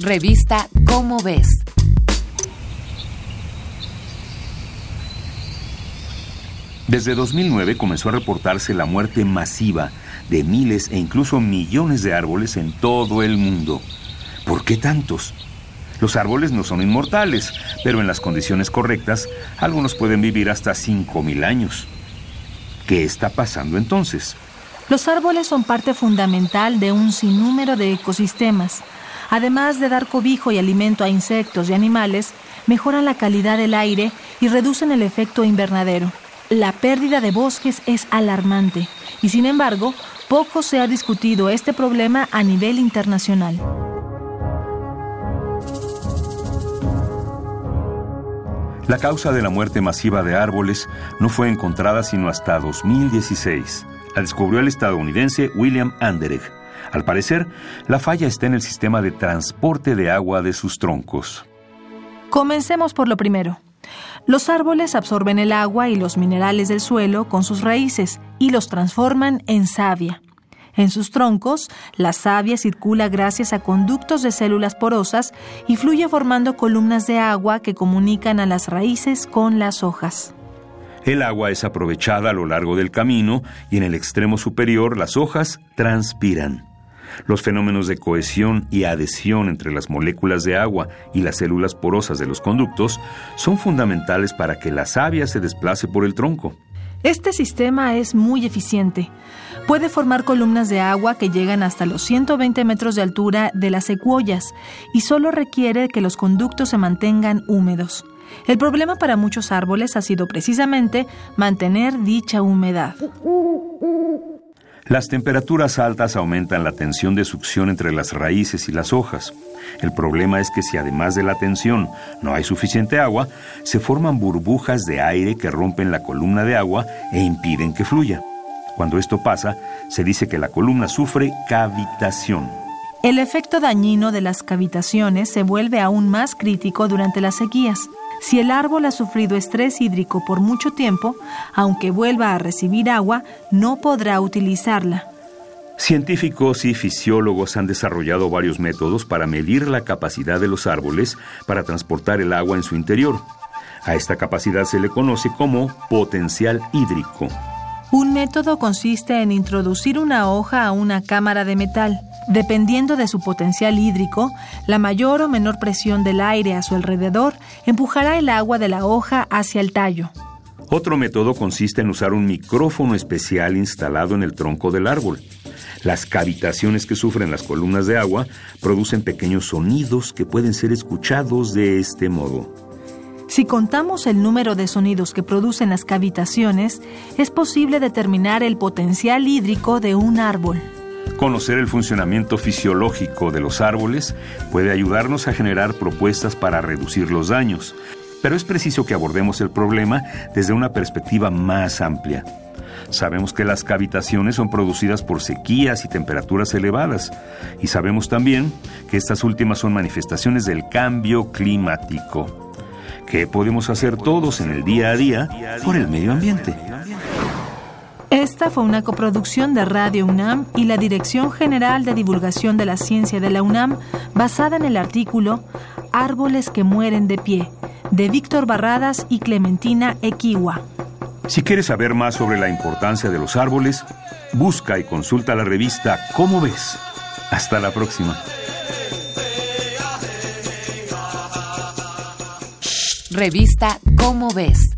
Revista Cómo ves. Desde 2009 comenzó a reportarse la muerte masiva de miles e incluso millones de árboles en todo el mundo. ¿Por qué tantos? Los árboles no son inmortales, pero en las condiciones correctas, algunos pueden vivir hasta 5.000 años. ¿Qué está pasando entonces? Los árboles son parte fundamental de un sinnúmero de ecosistemas. Además de dar cobijo y alimento a insectos y animales, mejoran la calidad del aire y reducen el efecto invernadero. La pérdida de bosques es alarmante y sin embargo, poco se ha discutido este problema a nivel internacional. La causa de la muerte masiva de árboles no fue encontrada sino hasta 2016. La descubrió el estadounidense William Anderegg. Al parecer, la falla está en el sistema de transporte de agua de sus troncos. Comencemos por lo primero. Los árboles absorben el agua y los minerales del suelo con sus raíces y los transforman en savia. En sus troncos, la savia circula gracias a conductos de células porosas y fluye formando columnas de agua que comunican a las raíces con las hojas. El agua es aprovechada a lo largo del camino y en el extremo superior las hojas transpiran. Los fenómenos de cohesión y adhesión entre las moléculas de agua y las células porosas de los conductos son fundamentales para que la savia se desplace por el tronco. Este sistema es muy eficiente. Puede formar columnas de agua que llegan hasta los 120 metros de altura de las secuoyas y solo requiere que los conductos se mantengan húmedos. El problema para muchos árboles ha sido precisamente mantener dicha humedad. Las temperaturas altas aumentan la tensión de succión entre las raíces y las hojas. El problema es que si además de la tensión no hay suficiente agua, se forman burbujas de aire que rompen la columna de agua e impiden que fluya. Cuando esto pasa, se dice que la columna sufre cavitación. El efecto dañino de las cavitaciones se vuelve aún más crítico durante las sequías. Si el árbol ha sufrido estrés hídrico por mucho tiempo, aunque vuelva a recibir agua, no podrá utilizarla. Científicos y fisiólogos han desarrollado varios métodos para medir la capacidad de los árboles para transportar el agua en su interior. A esta capacidad se le conoce como potencial hídrico. Un método consiste en introducir una hoja a una cámara de metal. Dependiendo de su potencial hídrico, la mayor o menor presión del aire a su alrededor empujará el agua de la hoja hacia el tallo. Otro método consiste en usar un micrófono especial instalado en el tronco del árbol. Las cavitaciones que sufren las columnas de agua producen pequeños sonidos que pueden ser escuchados de este modo. Si contamos el número de sonidos que producen las cavitaciones, es posible determinar el potencial hídrico de un árbol. Conocer el funcionamiento fisiológico de los árboles puede ayudarnos a generar propuestas para reducir los daños, pero es preciso que abordemos el problema desde una perspectiva más amplia. Sabemos que las cavitaciones son producidas por sequías y temperaturas elevadas, y sabemos también que estas últimas son manifestaciones del cambio climático. ¿Qué podemos hacer todos en el día a día por el medio ambiente? Esta fue una coproducción de Radio UNAM y la Dirección General de Divulgación de la Ciencia de la UNAM, basada en el artículo Árboles que mueren de pie, de Víctor Barradas y Clementina Equiwa. Si quieres saber más sobre la importancia de los árboles, busca y consulta la revista ¿Cómo ves? Hasta la próxima. Revista ¿Cómo ves?